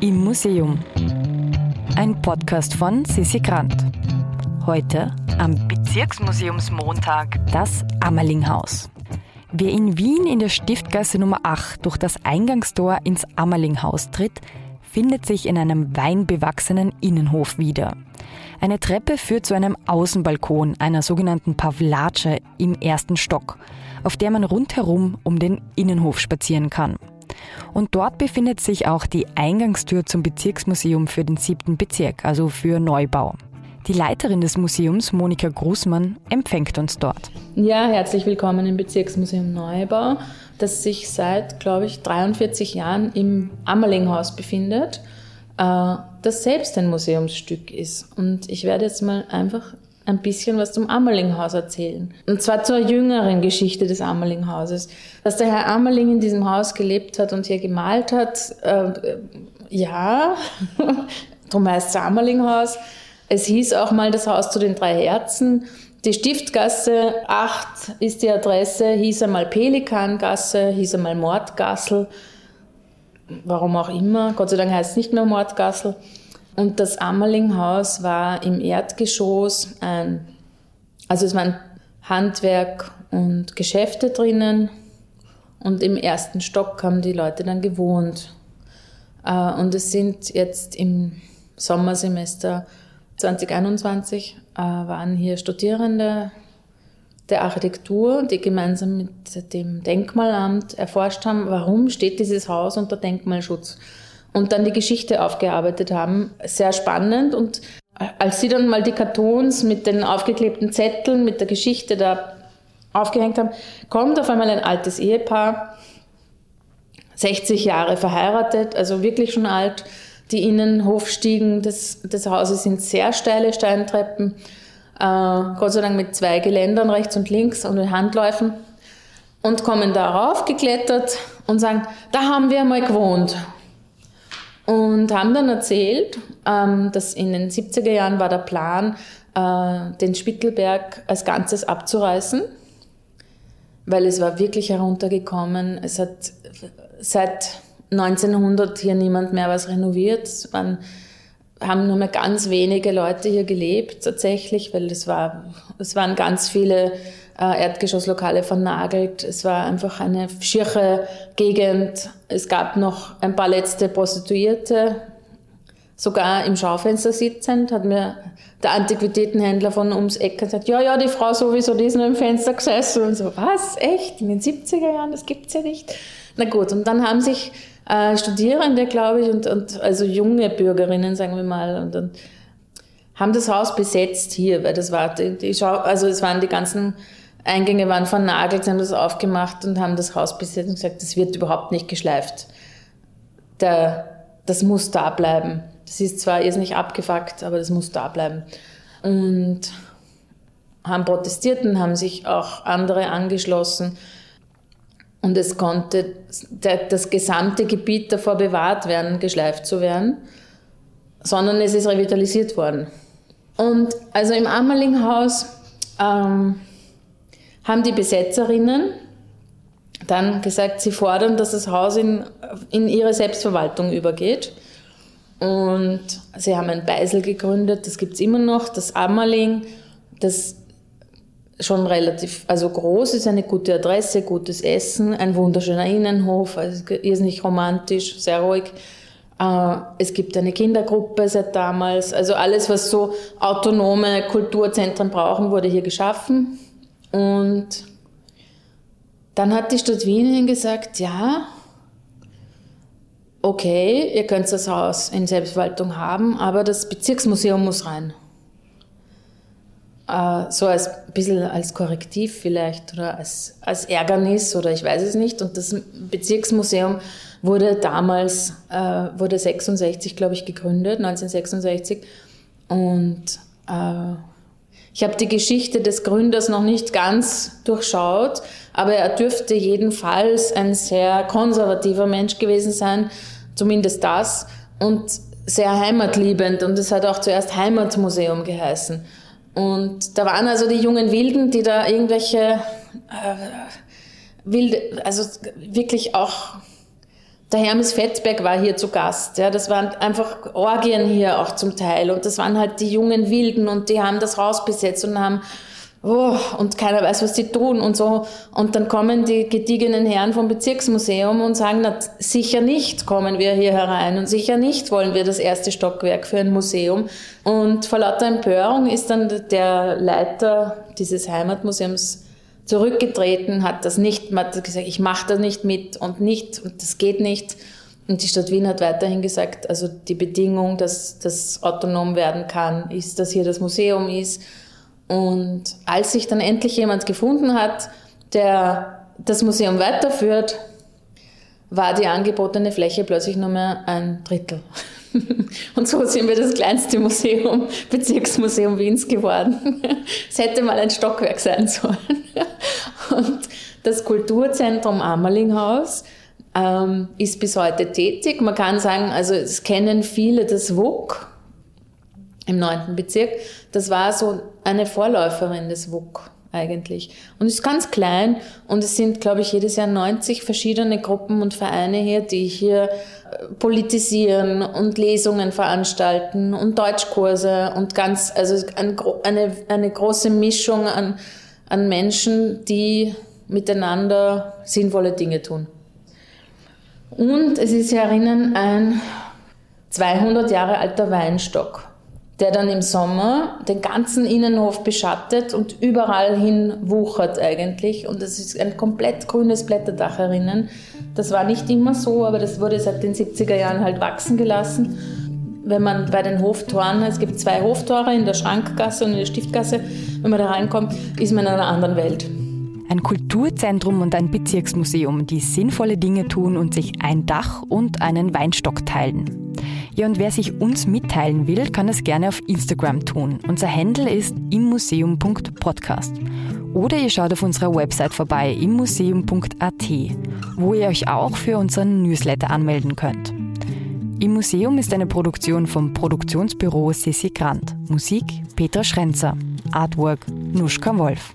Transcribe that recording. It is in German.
Im Museum. Ein Podcast von Sissi Grant. Heute am Bezirksmuseumsmontag das Ammerlinghaus. Wer in Wien in der Stiftgasse Nummer 8 durch das Eingangstor ins Ammerlinghaus tritt, findet sich in einem weinbewachsenen Innenhof wieder. Eine Treppe führt zu einem Außenbalkon, einer sogenannten Pavlatsche im ersten Stock, auf der man rundherum um den Innenhof spazieren kann. Und dort befindet sich auch die Eingangstür zum Bezirksmuseum für den siebten Bezirk, also für Neubau. Die Leiterin des Museums, Monika Grußmann, empfängt uns dort. Ja, herzlich willkommen im Bezirksmuseum Neubau, das sich seit, glaube ich, 43 Jahren im Ammerlinghaus befindet äh, das selbst ein Museumsstück ist. Und ich werde jetzt mal einfach ein bisschen was zum Ammerlinghaus erzählen. Und zwar zur jüngeren Geschichte des Ammerlinghauses. Dass der Herr Ammerling in diesem Haus gelebt hat und hier gemalt hat, äh, ja, darum heißt es Ammerlinghaus. Es hieß auch mal das Haus zu den drei Herzen. Die Stiftgasse 8 ist die Adresse, hieß einmal Pelikangasse, hieß einmal Mordgassel warum auch immer. Gott sei Dank heißt es nicht mehr Mordgassel. Und das Ammerlinghaus war im Erdgeschoss ein, also es waren Handwerk und Geschäfte drinnen und im ersten Stock haben die Leute dann gewohnt. Äh, und es sind jetzt im Sommersemester 2021 äh, waren hier Studierende der Architektur, die gemeinsam mit dem Denkmalamt erforscht haben, warum steht dieses Haus unter Denkmalschutz und dann die Geschichte aufgearbeitet haben. Sehr spannend und als sie dann mal die Kartons mit den aufgeklebten Zetteln, mit der Geschichte da aufgehängt haben, kommt auf einmal ein altes Ehepaar, 60 Jahre verheiratet, also wirklich schon alt. Die Innenhofstiegen des, des Hauses sind sehr steile Steintreppen äh, Gott sei Dank mit zwei Geländern rechts und links und mit Handläufen und kommen darauf geklettert und sagen, da haben wir mal gewohnt. Und haben dann erzählt, ähm, dass in den 70er Jahren war der Plan, äh, den Spittelberg als Ganzes abzureißen, weil es war wirklich heruntergekommen. Es hat seit 1900 hier niemand mehr was renoviert. Es waren haben nur mehr ganz wenige Leute hier gelebt tatsächlich, weil es war, waren ganz viele äh, Erdgeschosslokale vernagelt. Es war einfach eine schiere Gegend. Es gab noch ein paar letzte Prostituierte, sogar im Schaufenster sitzend, hat mir der Antiquitätenhändler von ums Eck gesagt, ja, ja, die Frau sowieso, die ist nur im Fenster gesessen und so, was, echt, in den 70er Jahren, das gibt's ja nicht. Na gut, und dann haben sich äh, Studierende, glaube ich, und, und also junge Bürgerinnen, sagen wir mal, und dann haben das Haus besetzt hier, weil das war, die, die Schau, also es waren die ganzen Eingänge waren vernagelt, sie haben das aufgemacht und haben das Haus besetzt und gesagt, das wird überhaupt nicht geschleift. Der, das muss da bleiben. Das ist zwar jetzt nicht abgefuckt, aber das muss da bleiben. Und haben protestiert und haben sich auch andere angeschlossen. Und es konnte das gesamte Gebiet davor bewahrt werden, geschleift zu werden, sondern es ist revitalisiert worden. Und also im Ammerlinghaus ähm, haben die Besetzerinnen dann gesagt, sie fordern, dass das Haus in, in ihre Selbstverwaltung übergeht. Und sie haben ein Beisel gegründet, das gibt es immer noch, das Ammerling, das schon relativ, also groß ist, eine gute Adresse, gutes Essen, ein wunderschöner Innenhof, also irrsinnig romantisch, sehr ruhig. Äh, es gibt eine Kindergruppe seit damals, also alles, was so autonome Kulturzentren brauchen, wurde hier geschaffen. Und dann hat die Stadt Wien gesagt, ja, okay, ihr könnt das Haus in Selbstverwaltung haben, aber das Bezirksmuseum muss rein. Äh, so als ein bisschen als Korrektiv vielleicht oder als, als Ärgernis oder ich weiß es nicht. Und das Bezirksmuseum wurde damals, äh, wurde 66, glaube ich, gegründet, 1966. Und äh, ich habe die Geschichte des Gründers noch nicht ganz durchschaut, aber er dürfte jedenfalls ein sehr konservativer Mensch gewesen sein, zumindest das, und sehr heimatliebend. Und es hat auch zuerst Heimatmuseum geheißen. Und da waren also die jungen Wilden, die da irgendwelche äh, wilde, also wirklich auch der Hermes Fettberg war hier zu Gast. Ja, das waren einfach Orgien hier auch zum Teil. Und das waren halt die jungen Wilden und die haben das Haus besetzt und haben oh, und keiner weiß, was die tun und so. Und dann kommen die gediegenen Herren vom Bezirksmuseum und sagen, na, sicher nicht kommen wir hier herein und sicher nicht wollen wir das erste Stockwerk für ein Museum. Und vor lauter Empörung ist dann der Leiter dieses Heimatmuseums zurückgetreten, hat das nicht, hat gesagt, ich mache das nicht mit und nicht, und das geht nicht. Und die Stadt Wien hat weiterhin gesagt, also die Bedingung, dass das autonom werden kann, ist, dass hier das Museum ist und als sich dann endlich jemand gefunden hat, der das Museum weiterführt, war die angebotene Fläche plötzlich nur mehr ein Drittel. Und so sind wir das kleinste Museum, Bezirksmuseum Wiens geworden. Es hätte mal ein Stockwerk sein sollen. Und das Kulturzentrum Ammerlinghaus ähm, ist bis heute tätig. Man kann sagen, also es kennen viele das WUK, im neunten Bezirk. Das war so eine Vorläuferin des WUK eigentlich. Und ist ganz klein und es sind, glaube ich, jedes Jahr 90 verschiedene Gruppen und Vereine hier, die hier äh, politisieren und Lesungen veranstalten und Deutschkurse und ganz, also eine, eine große Mischung an, an Menschen, die miteinander sinnvolle Dinge tun. Und es ist hier herinnen ein 200 Jahre alter Weinstock der dann im Sommer den ganzen Innenhof beschattet und überall hin wuchert eigentlich. Und es ist ein komplett grünes Blätterdach herinnen. Das war nicht immer so, aber das wurde seit den 70er Jahren halt wachsen gelassen. Wenn man bei den Hoftoren, es gibt zwei Hoftore in der Schrankgasse und in der Stiftgasse, wenn man da reinkommt, ist man in einer anderen Welt. Ein Kulturzentrum und ein Bezirksmuseum, die sinnvolle Dinge tun und sich ein Dach und einen Weinstock teilen. Ja, und wer sich uns mitteilen will, kann das gerne auf Instagram tun. Unser Handle ist immuseum.podcast. Oder ihr schaut auf unserer Website vorbei, immuseum.at, wo ihr euch auch für unseren Newsletter anmelden könnt. Im Museum ist eine Produktion vom Produktionsbüro Sissi Grant. Musik Petra Schrenzer. Artwork Nuschka Wolf.